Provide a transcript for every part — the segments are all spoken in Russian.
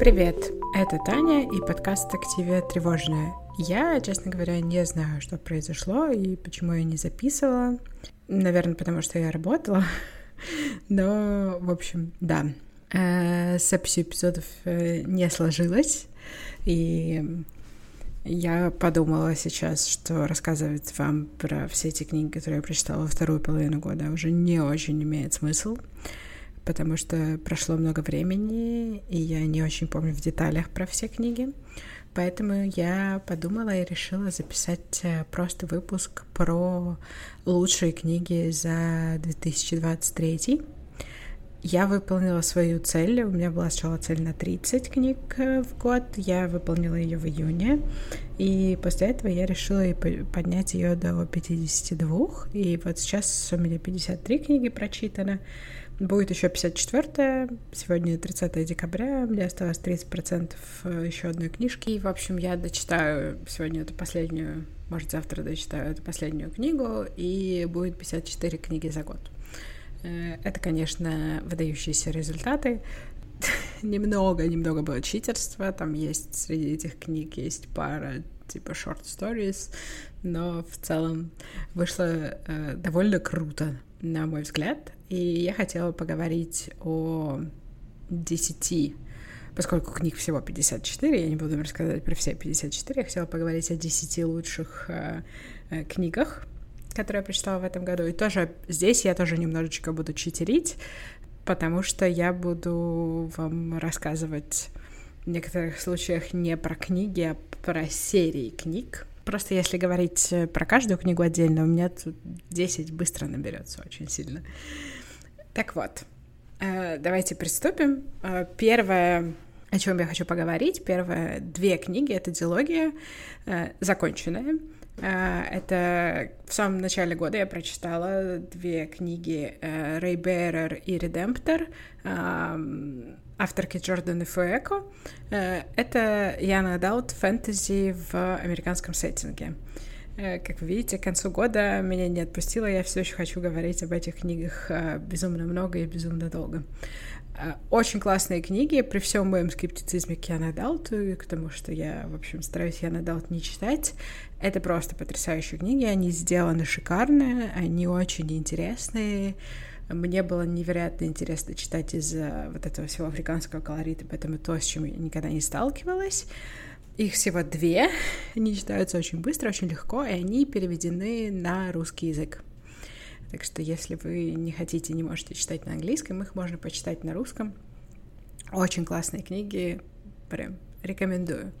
Привет, это Таня и подкаст «Активия тревожная». Я, честно говоря, не знаю, что произошло и почему я не записывала. Наверное, потому что я работала. Но, в общем, да. Э, с записью эпизодов э, не сложилось. И я подумала сейчас, что рассказывать вам про все эти книги, которые я прочитала вторую половину года, уже не очень имеет смысл потому что прошло много времени, и я не очень помню в деталях про все книги. Поэтому я подумала и решила записать э, просто выпуск про лучшие книги за 2023. Я выполнила свою цель. У меня была сначала цель на 30 книг э, в год. Я выполнила ее в июне. И после этого я решила поднять ее до 52. И вот сейчас у меня 53 книги прочитано. Будет еще 54 сегодня 30 декабря, мне осталось 30% э, еще одной книжки. И, в общем, я дочитаю сегодня эту последнюю, может, завтра дочитаю эту последнюю книгу, и будет 54 книги за год. Э, это, конечно, выдающиеся результаты. немного, немного было читерства, там есть среди этих книг есть пара типа short stories, но в целом вышло э, довольно круто, на мой взгляд. И я хотела поговорить о 10, поскольку книг всего 54, я не буду рассказывать про все 54, я хотела поговорить о 10 лучших э, э, книгах, которые я прочитала в этом году. И тоже здесь я тоже немножечко буду читерить, потому что я буду вам рассказывать в некоторых случаях не про книги, а про серии книг. Просто если говорить э, про каждую книгу отдельно, у меня тут 10 быстро наберется очень сильно. Так вот, э, давайте приступим. Э, первое, о чем я хочу поговорить, первые две книги — это «Дилогия», законченная. Это в самом начале года я прочитала две книги «Рэй Беррер» и «Редемптор», авторки Джорданы Фуэко. Э, это Яна Даут фэнтези в американском сеттинге. Э, как вы видите, к концу года меня не отпустило, я все еще хочу говорить об этих книгах э, безумно много и безумно долго. Очень классные книги, при всем моем скептицизме к Яна Дауту, потому что я, в общем, стараюсь Яна Даут не читать. Это просто потрясающие книги, они сделаны шикарно, они очень интересные, мне было невероятно интересно читать из-за вот этого всего африканского колорита, поэтому то, с чем я никогда не сталкивалась. Их всего две, они читаются очень быстро, очень легко, и они переведены на русский язык. Так что если вы не хотите, не можете читать на английском, их можно почитать на русском. Очень классные книги, прям рекомендую.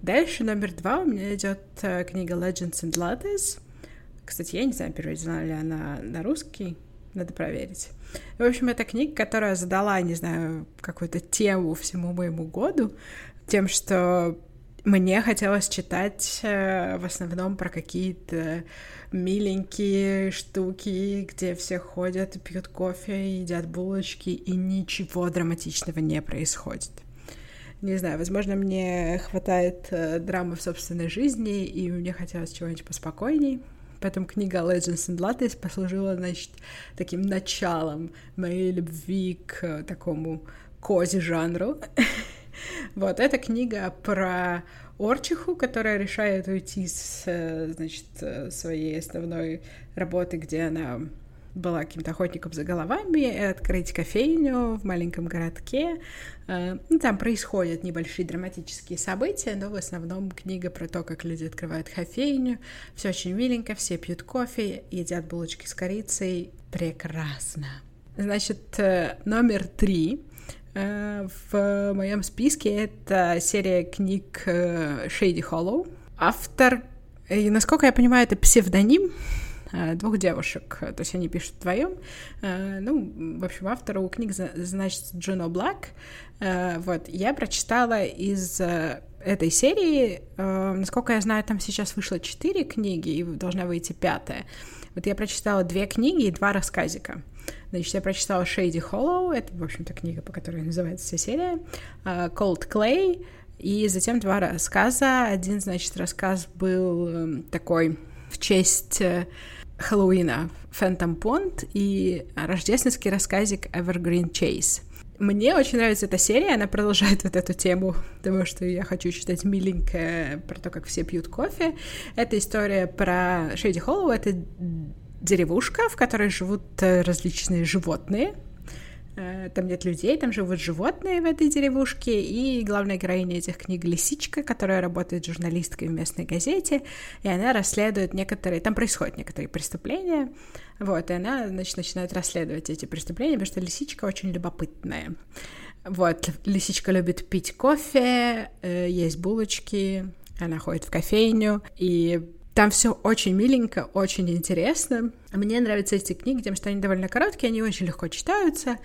Дальше номер два у меня идет э, книга Legends and Lattes. Кстати, я не знаю, переведена ли она на русский. Надо проверить. В общем, это книга, которая задала, не знаю, какую-то тему всему моему году, тем, что мне хотелось читать э, в основном про какие-то миленькие штуки, где все ходят, пьют кофе, едят булочки, и ничего драматичного не происходит. Не знаю, возможно, мне хватает э, драмы в собственной жизни, и мне хотелось чего-нибудь поспокойней. Поэтому книга Legends and Lattes послужила, значит, таким началом моей любви к такому кози-жанру. Вот, эта книга про Орчиху, которая решает уйти с, значит, своей основной работы, где она была каким-то охотником за головами, открыть кофейню в маленьком городке. Э, ну, там происходят небольшие драматические события, но в основном книга про то, как люди открывают кофейню. Все очень миленько, все пьют кофе, едят булочки с корицей. Прекрасно. Значит, э, номер три э, в моем списке это серия книг Shady Hollow. Автор, и, насколько я понимаю, это псевдоним, двух девушек, то есть они пишут вдвоем. Э, ну, в общем, автор у книг значит Джуно Блэк. Э, вот, я прочитала из этой серии, насколько я знаю, там сейчас вышло четыре книги, и должна выйти пятая. Вот я прочитала две книги и два рассказика. Значит, я прочитала Shady Hollow, это, в общем-то, книга, по которой называется вся серия, Cold Clay, и затем два рассказа. Один, значит, рассказ был эм, такой в честь Хэллоуина Phantom Pond и рождественский рассказик Evergreen Chase. Мне очень нравится эта серия, она продолжает вот эту тему того, что я хочу читать миленькое про то, как все пьют кофе. Это история про Шейди Холлоу, это деревушка, в которой живут э, различные животные, там нет людей, там живут животные в этой деревушке, и главная героиня этих книг — Лисичка, которая работает журналисткой в местной газете, и она расследует некоторые... Там происходят некоторые преступления, вот, и она, значит, начинает расследовать эти преступления, потому что Лисичка очень любопытная. Вот, Лисичка любит пить кофе, э, есть булочки, она ходит в кофейню, и там все очень миленько, очень интересно. Мне нравятся эти книги тем, что они довольно короткие, они очень легко читаются,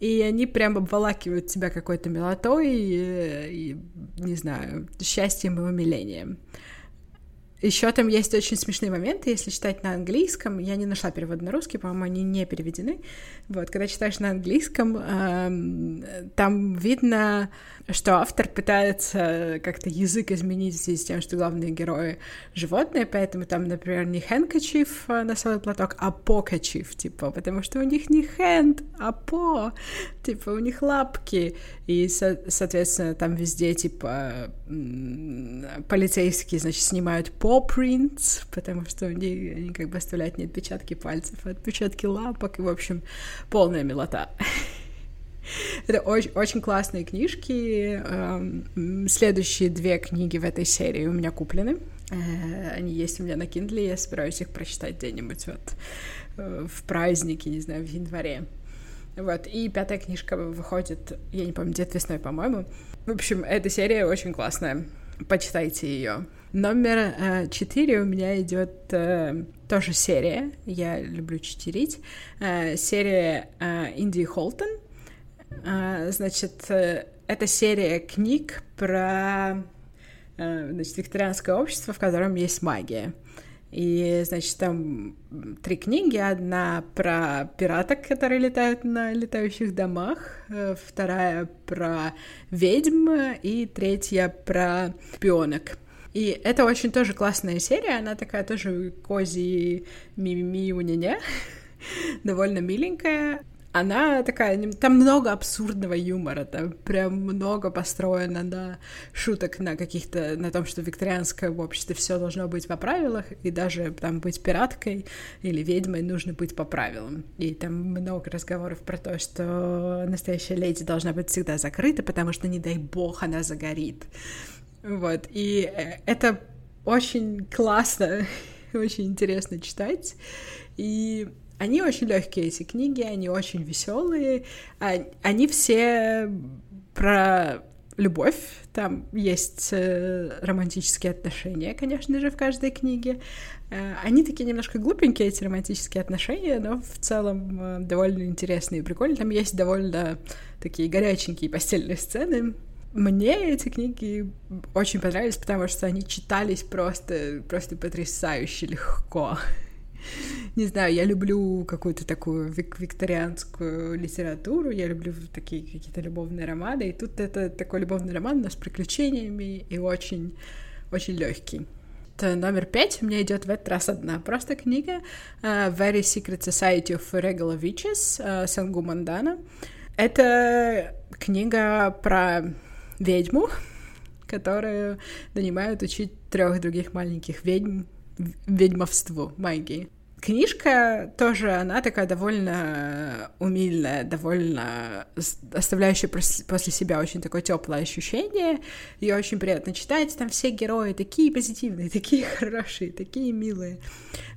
и они прям обволакивают тебя какой-то милотой и, и не знаю, счастьем и умилением. Еще там есть очень смешные моменты, если читать на английском. Я не нашла перевод на русский, по-моему, они не переведены. Вот, когда читаешь на английском, э, там видно что автор пытается как-то язык изменить здесь тем, что главные герои животные, поэтому там, например, не хэнкачив а, носовой платок, а покачив, типа, потому что у них не хэнд, а по, типа, у них лапки, и, со- соответственно, там везде, типа, полицейские, значит, снимают по prints, потому что у них, они как бы оставляют не отпечатки пальцев, а отпечатки лапок, и, в общем, полная милота. Это очень, очень классные книжки. Эм, следующие две книги в этой серии у меня куплены. Э, они есть у меня на Kindle, я собираюсь их прочитать где-нибудь вот э, в празднике, не знаю, в январе. Вот, и пятая книжка выходит, я не помню, где-то весной, по-моему. В общем, эта серия очень классная. Почитайте ее. Номер э, четыре у меня идет э, тоже серия. Я люблю читерить. Э, серия Инди Холтон. Значит, это серия книг про значит, викторианское общество, в котором есть магия. И, значит, там три книги. Одна про пираток, которые летают на летающих домах, вторая про ведьм, и третья про пионок. И это очень тоже классная серия, она такая тоже кози ми-ми-ми у меня довольно миленькая она такая, там много абсурдного юмора, там прям много построено на шуток на каких-то, на том, что в обществе все должно быть по правилах, и даже там быть пираткой или ведьмой нужно быть по правилам. И там много разговоров про то, что настоящая леди должна быть всегда закрыта, потому что, не дай бог, она загорит. Вот, и э, это очень классно, очень интересно читать. И они очень легкие, эти книги, они очень веселые. А, они все про любовь, там есть э, романтические отношения, конечно же, в каждой книге. Э, они такие немножко глупенькие, эти романтические отношения, но в целом довольно интересные и прикольные. Там есть довольно такие горяченькие постельные сцены. Мне эти книги очень понравились, потому что они читались просто, просто потрясающе легко. Не знаю, я люблю какую-то такую вик викторианскую литературу, я люблю такие какие-то любовные романы, и тут это такой любовный роман, но с приключениями и очень, очень легкий. Номер пять у меня идет в этот раз одна просто книга uh, Very Secret Society of Regular Witches uh, Сангу Мандана. Это книга про ведьму, которую нанимают учить трех других маленьких ведьм ведьмовству магии. Книжка тоже, она такая довольно умильная, довольно оставляющая после себя очень такое теплое ощущение. Ее очень приятно читать. Там все герои такие позитивные, такие хорошие, такие милые.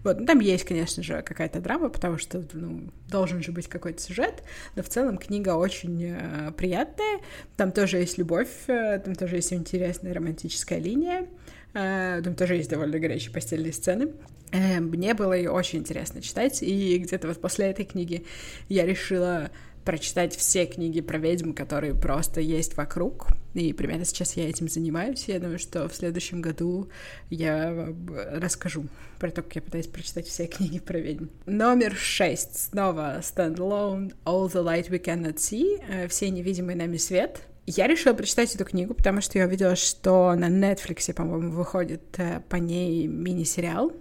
Вот, ну, там есть, конечно же, какая-то драма, потому что, ну, должен же быть какой-то сюжет, но в целом книга очень э, приятная. Там тоже есть любовь, э, там тоже есть интересная романтическая линия. Э, там тоже есть довольно горячие постельные сцены. Э, мне было ее очень интересно читать, и где-то вот после этой книги я решила прочитать все книги про ведьм, которые просто есть вокруг. И примерно сейчас я этим занимаюсь. Я думаю, что в следующем году я расскажу про то, как я пытаюсь прочитать все книги про ведьм. Номер шесть. Снова Stand Alone, All the Light We Cannot See, э, Все невидимые нами свет. Я решила прочитать эту книгу, потому что я увидела, что на Netflix, по-моему, выходит э, по ней мини-сериал.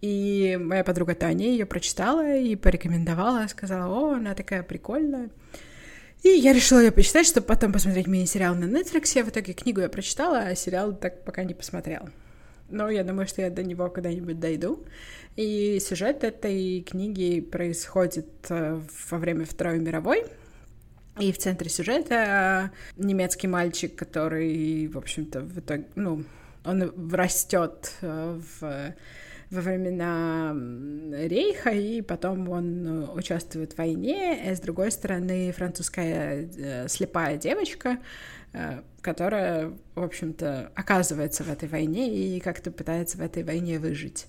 И моя подруга Таня ее прочитала и порекомендовала, сказала, о, она такая прикольная. И я решила ее почитать, чтобы потом посмотреть мини-сериал на Netflix. В итоге книгу я прочитала, а сериал так пока не посмотрела. Но я думаю, что я до него когда-нибудь дойду. И сюжет этой книги происходит э, во время Второй мировой. И в центре сюжета немецкий мальчик, который, в общем-то, в итоге, ну, он растет э, в во времена Рейха, и потом он э, участвует в войне, и с другой стороны французская э, слепая девочка, э, которая, в общем-то, оказывается в этой войне и как-то пытается в этой войне выжить.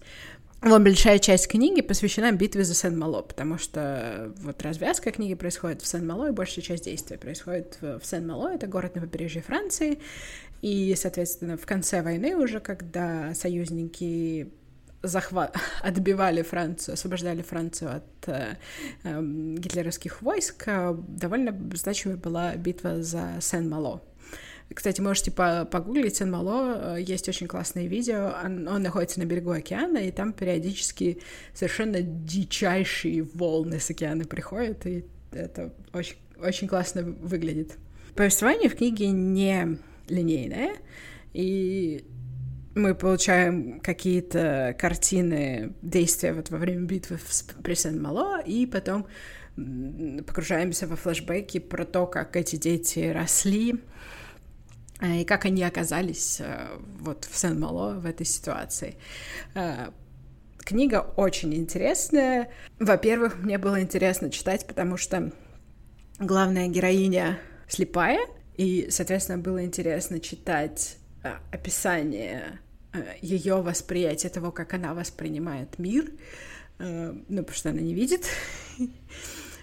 Вот большая часть книги посвящена битве за Сен-Мало, потому что вот развязка книги происходит в Сен-Мало, и большая часть действия происходит в Сен-Мало, это город на побережье Франции, и, соответственно, в конце войны уже, когда союзники захват, отбивали Францию, освобождали Францию от э, э, гитлеровских войск, э, довольно значимой была битва за Сен-Мало. Кстати, можете по погуглить Сен-Мало, э, есть очень классное видео, он, он находится на берегу океана, и там периодически совершенно дичайшие волны с океана приходят, и это очень, очень классно выглядит. Повествование в книге не линейное, и мы получаем какие-то картины действия вот во время битвы при Сен-Мало, и потом погружаемся во флешбеки про то, как эти дети росли, и как они оказались э, вот в Сен-Мало в этой ситуации. Э, книга очень интересная. Во-первых, мне было интересно читать, потому что главная героиня слепая, и, соответственно, было интересно читать Э, описание э, ее восприятия того, как она воспринимает мир, э, ну, потому что она не видит.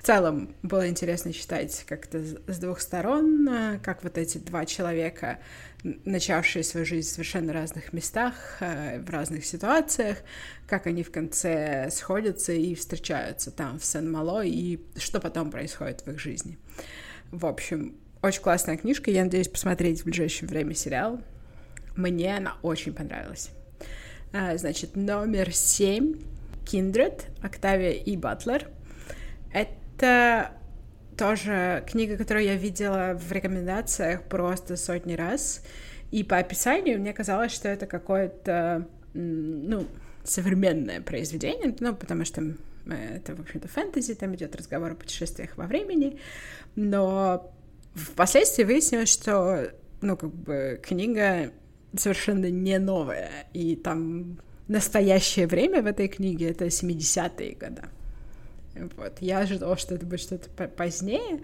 В целом было интересно читать как-то с двух сторон, как вот эти два человека, начавшие свою жизнь в совершенно разных местах, в разных ситуациях, как они в конце сходятся и встречаются там в Сен-Мало, и что потом происходит в их жизни. В общем, очень классная книжка, я надеюсь посмотреть в ближайшее время сериал. Мне она очень понравилась. А, значит, номер семь Kindred, Октавия и Батлер. Это тоже книга, которую я видела в рекомендациях просто сотни раз. И по описанию мне казалось, что это какое-то, ну, современное произведение, ну, потому что это, в общем-то, фэнтези, там идет разговор о путешествиях во времени, но впоследствии выяснилось, что, ну, как бы книга совершенно не новое. И там настоящее время в этой книге — это 70-е годы. Вот. Я ожидала, что это будет что-то позднее,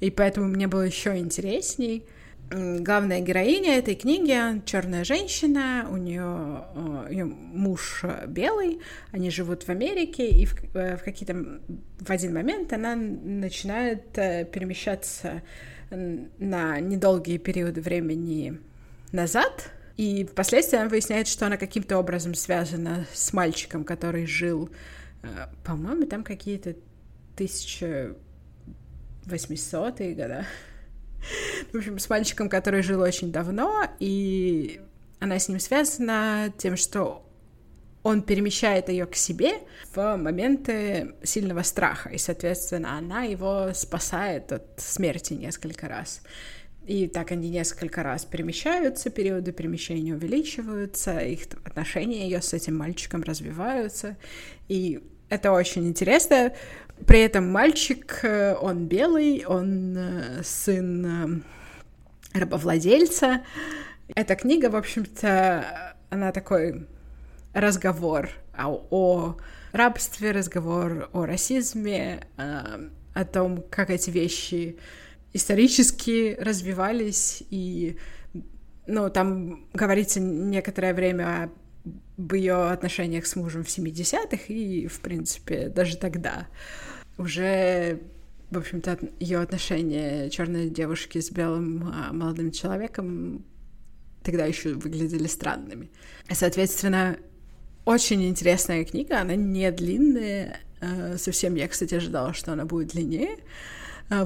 и поэтому мне было еще интересней. Главная героиня этой книги черная женщина, у нее, ее муж белый, они живут в Америке, и в, э, в какие-то в один момент она начинает э, перемещаться на недолгие периоды времени назад, и впоследствии она выясняет, что она каким-то образом связана с мальчиком, который жил, э, по-моему, там какие-то 1800-е года. В общем, с мальчиком, который жил очень давно, и она с ним связана тем, что он перемещает ее к себе в моменты сильного страха, и, соответственно, она его спасает от смерти несколько раз. И так они несколько раз перемещаются, периоды перемещения увеличиваются, их отношения ее с этим мальчиком развиваются. И это очень интересно. При этом мальчик, э, он белый, он э, сын э, рабовладельца. Эта книга, в общем-то, она такой разговор о, о рабстве, разговор о расизме, о том, как эти вещи исторически развивались, и, ну, там говорится некоторое время об ее отношениях с мужем в 70-х, и, в принципе, даже тогда. Уже, в общем-то, ее отношения черной девушки с белым а, молодым человеком тогда еще выглядели странными. Соответственно, очень интересная книга, она не длинная, а, совсем. Я, кстати, ожидала, что она будет длиннее,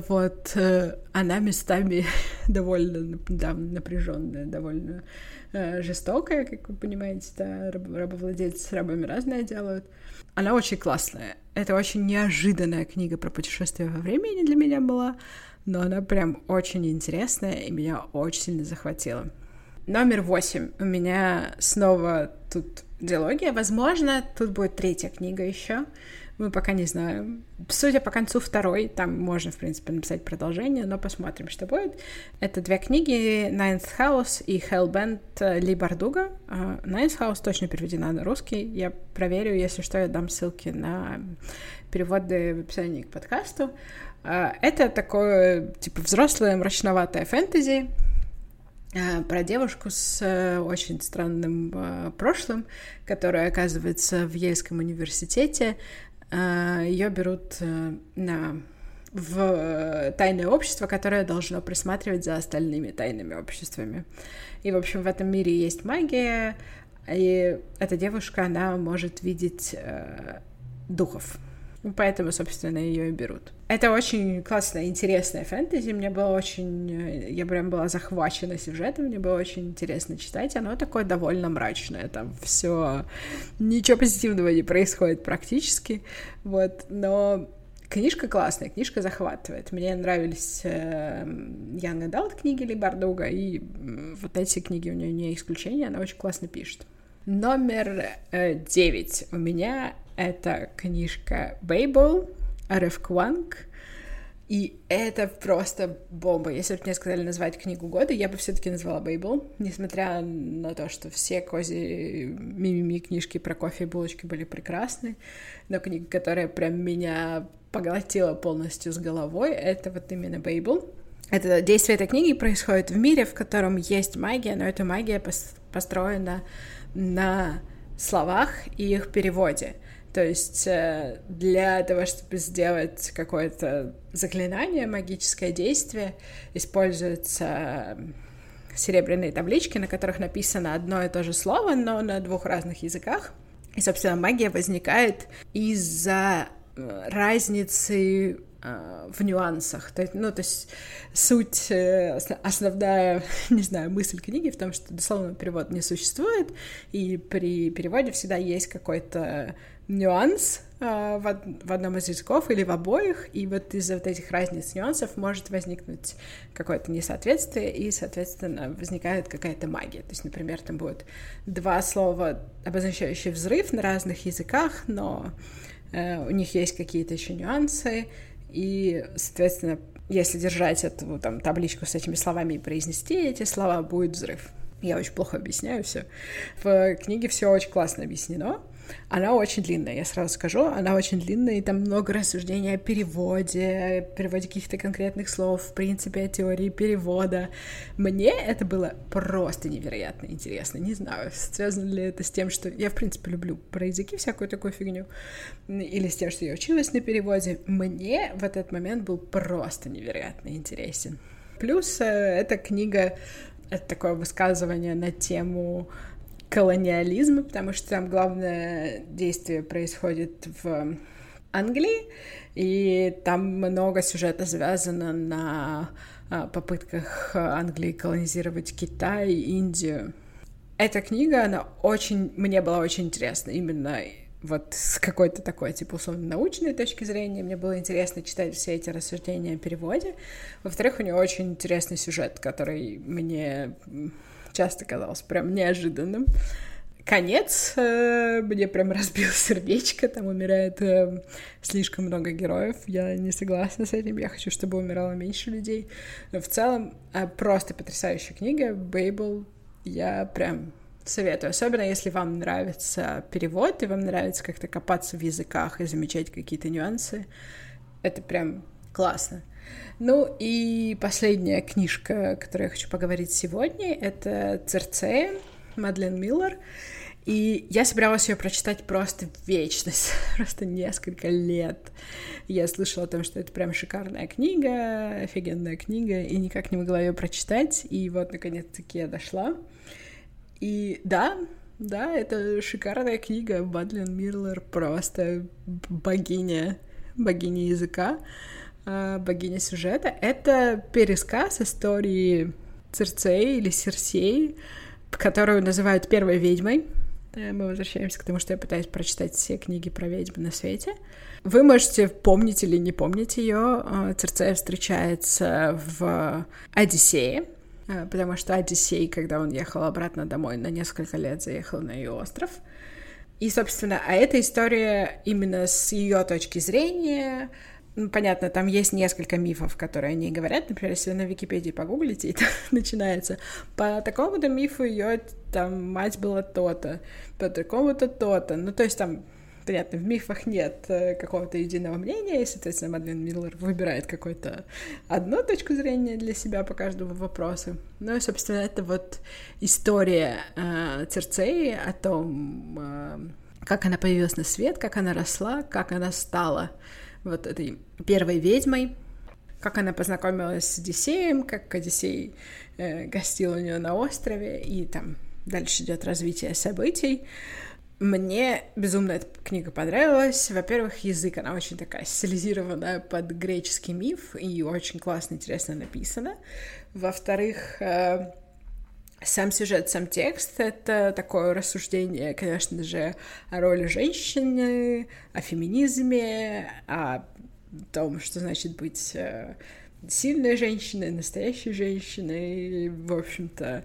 вот э, она местами довольно да, напряженная, довольно э, жестокая, как вы понимаете, да, раб, рабовладельцы с рабами разное делают. Она очень классная. Это очень неожиданная книга про путешествие во времени для меня была, но она прям очень интересная и меня очень сильно захватила. Номер восемь. У меня снова тут диалогия. Возможно, тут будет третья книга еще. Мы пока не знаем. Судя по концу второй, там можно, в принципе, написать продолжение, но посмотрим, что будет. Это две книги Ninth House и Hellbent Ли Бардуга. Ninth House точно переведена на русский. Я проверю, если что, я дам ссылки на переводы в описании к подкасту. А, это такое, типа, взрослое мрачноватое фэнтези, а, про девушку с э, очень странным прошлым, которая оказывается в Ельском университете, ее берут э, на в э, тайное общество, которое должно присматривать за остальными тайными обществами. И, в общем, в этом мире есть магия, и эта девушка, она может видеть э, духов. Поэтому, собственно, ее и берут. Это очень классная, интересная фэнтези. Мне было очень... Э, я прям была захвачена сюжетом, мне было очень интересно читать. Оно такое довольно мрачное. Там все... Ничего позитивного не происходит практически. Вот. Но Книжка классная, книжка захватывает. Мне нравились э, Young Adult книги Ли Бардуга, и вот эти книги у нее не исключение, она очень классно пишет. Номер э, девять у меня это книжка Бейбл, Ареф Кванг, и это просто бомба. Если бы мне сказали назвать книгу года, я бы все-таки назвала Бейбл, несмотря на то, что все кози мимими книжки про кофе и булочки были прекрасны, но книга, которая прям меня поглотила полностью с головой, это вот именно Бейбл. Это действие этой книги происходит в мире, в котором есть магия, но эта магия построена на словах и их переводе. То есть э, для того, чтобы сделать какое-то заклинание, магическое действие, используются серебряные таблички, на которых написано одно и то же слово, но на двух разных языках. И, собственно, магия возникает из-за э, разницы э, в нюансах. То есть, ну, то есть суть, основная, не знаю, мысль книги в том, что дословно перевод не существует, и при переводе всегда есть какой-то нюанс э, в, од- в одном из языков или в обоих, и вот из-за вот этих разниц нюансов может возникнуть какое-то несоответствие, и, соответственно, возникает какая-то магия. То есть, например, там будет два слова, обозначающие взрыв на разных языках, но э, у них есть какие-то еще нюансы, и, соответственно, если держать эту там табличку с этими словами и произнести эти слова, будет взрыв. Я очень плохо объясняю все. В книге все очень классно объяснено. Она очень длинная, я сразу скажу, она очень длинная, и там много рассуждений о переводе, переводе каких-то конкретных слов, в принципе, о теории перевода. Мне это было просто невероятно интересно. Не знаю, связано ли это с тем, что я, в принципе, люблю про языки всякую такую фигню, или с тем, что я училась на переводе. Мне в этот момент был просто невероятно интересен. Плюс э, эта книга это такое высказывание на тему колониализма, потому что там главное действие происходит в Англии, и там много сюжета завязано на а, попытках Англии колонизировать Китай, Индию. Эта книга, она очень, мне была очень интересна именно вот с какой-то такой, типа, условно, научной точки зрения. Мне было интересно читать все эти рассуждения о переводе. Во-вторых, у нее очень интересный сюжет, который мне часто казалось прям неожиданным. Конец э, мне прям разбил сердечко, там умирает э, слишком много героев, я не согласна с этим, я хочу, чтобы умирало меньше людей. Но в целом э, просто потрясающая книга, Бейбл, я прям советую, особенно если вам нравится перевод, и вам нравится как-то копаться в языках и замечать какие-то нюансы, это прям классно. Ну и последняя книжка, о которой я хочу поговорить сегодня, это «Церцея» Мадлен Миллер. И я собиралась ее прочитать просто вечность, просто несколько лет. Я слышала о том, что это прям шикарная книга, офигенная книга, и никак не могла ее прочитать. И вот, наконец-таки, я дошла. И да, да, это шикарная книга. Мадлен Миллер просто богиня, богиня языка. Э, богиня сюжета. Это пересказ истории Церцеи или Серсеи, которую называют первой ведьмой. Э, мы возвращаемся к тому, что я пытаюсь прочитать все книги про ведьмы на свете. Вы можете помнить или не помнить ее. Э, Церцея встречается в Одиссее, потому что Одиссей, когда он ехал обратно домой, на несколько лет заехал на ее остров. И, собственно, а эта история именно с ее точки зрения, ну, понятно, там есть несколько мифов, которые они говорят. Например, если вы на Википедии погуглите, и там начинается по такому-то мифу ее там мать была то-то, по такому-то то-то. Ну, то есть там понятно, в мифах нет э, какого-то единого мнения, и, соответственно, Мадлен Миллер выбирает какую-то одну точку зрения для себя по каждому вопросу. Ну и, собственно, это вот история э, Церцеи о том, э, как она появилась на свет, как она росла, как она стала вот этой первой ведьмой, как она познакомилась с Одиссеем, как Одиссей э, гостил у нее на острове, и там дальше идет развитие событий. Мне безумно эта книга понравилась. Во-первых, язык, она очень такая стилизированная под греческий миф и очень классно, интересно написана. Во-вторых, э, сам сюжет, сам текст — это такое рассуждение, конечно же, о роли женщины, о феминизме, о том, что значит быть э, сильной женщиной, настоящей женщиной, в общем-то,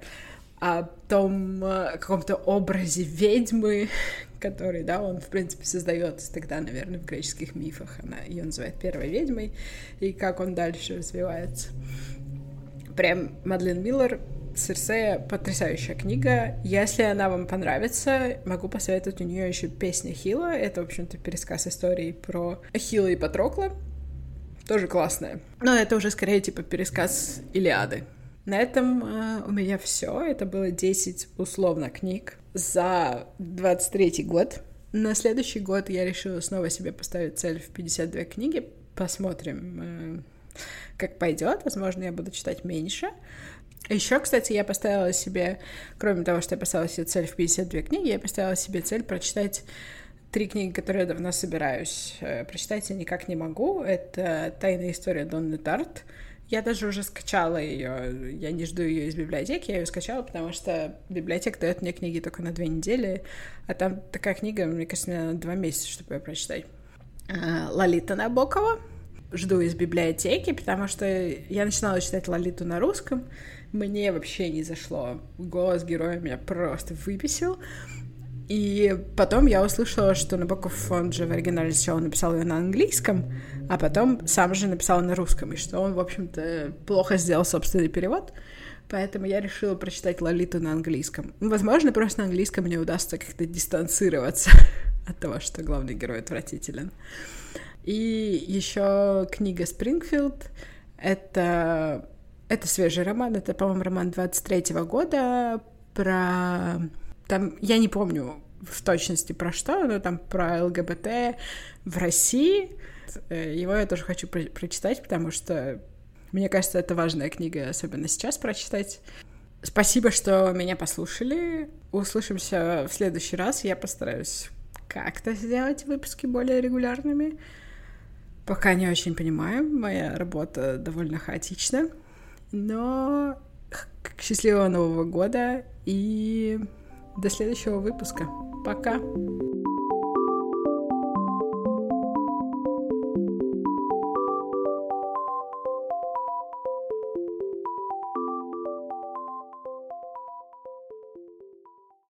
о том э, каком-то образе ведьмы, который, да, он, в принципе, создается тогда, наверное, в греческих мифах. Она ее называет первой ведьмой, и как он дальше развивается. Прям Мадлен Миллер Серсея потрясающая книга. Если она вам понравится, могу посоветовать у нее еще песня Хила. Это, в общем-то, пересказ истории про Хила и Патрокла. Тоже классная. Но это уже скорее типа пересказ Илиады. На этом э, у меня все. Это было 10 условно книг за 23 год. На следующий год я решила снова себе поставить цель в 52 книги. Посмотрим, э, как пойдет. Возможно, я буду читать меньше. Еще, кстати, я поставила себе, кроме того, что я поставила себе цель в 52 книги, я поставила себе цель прочитать три книги, которые я давно собираюсь э, прочитать, я никак не могу. Это «Тайная история Донны Тарт». Я даже уже скачала ее, я не жду ее из библиотеки, я ее скачала, потому что библиотека дает мне книги только на две недели, а там такая книга, мне кажется, на два месяца, чтобы ее прочитать. А, Лолита Набокова. Жду из библиотеки, потому что я начинала читать Лолиту на русском, мне вообще не зашло. Голос героя меня просто выписил. И потом я услышала, что Набоков, он же в оригинале сначала написал ее на английском, а потом сам же написал на русском, и что он, в общем-то, плохо сделал собственный перевод. Поэтому я решила прочитать Лолиту на английском. Возможно, просто на английском мне удастся как-то дистанцироваться от того, что главный герой отвратителен. И еще книга Спрингфилд. Это это свежий роман, это, по-моему, роман 23-го года про... Там, я не помню в точности про что, но там про ЛГБТ в России. Его я тоже хочу про- прочитать, потому что мне кажется, это важная книга, особенно сейчас прочитать. Спасибо, что меня послушали. Услышимся в следующий раз. Я постараюсь как-то сделать выпуски более регулярными. Пока не очень понимаю, моя работа довольно хаотична. Но счастливого Нового года и до следующего выпуска. Пока!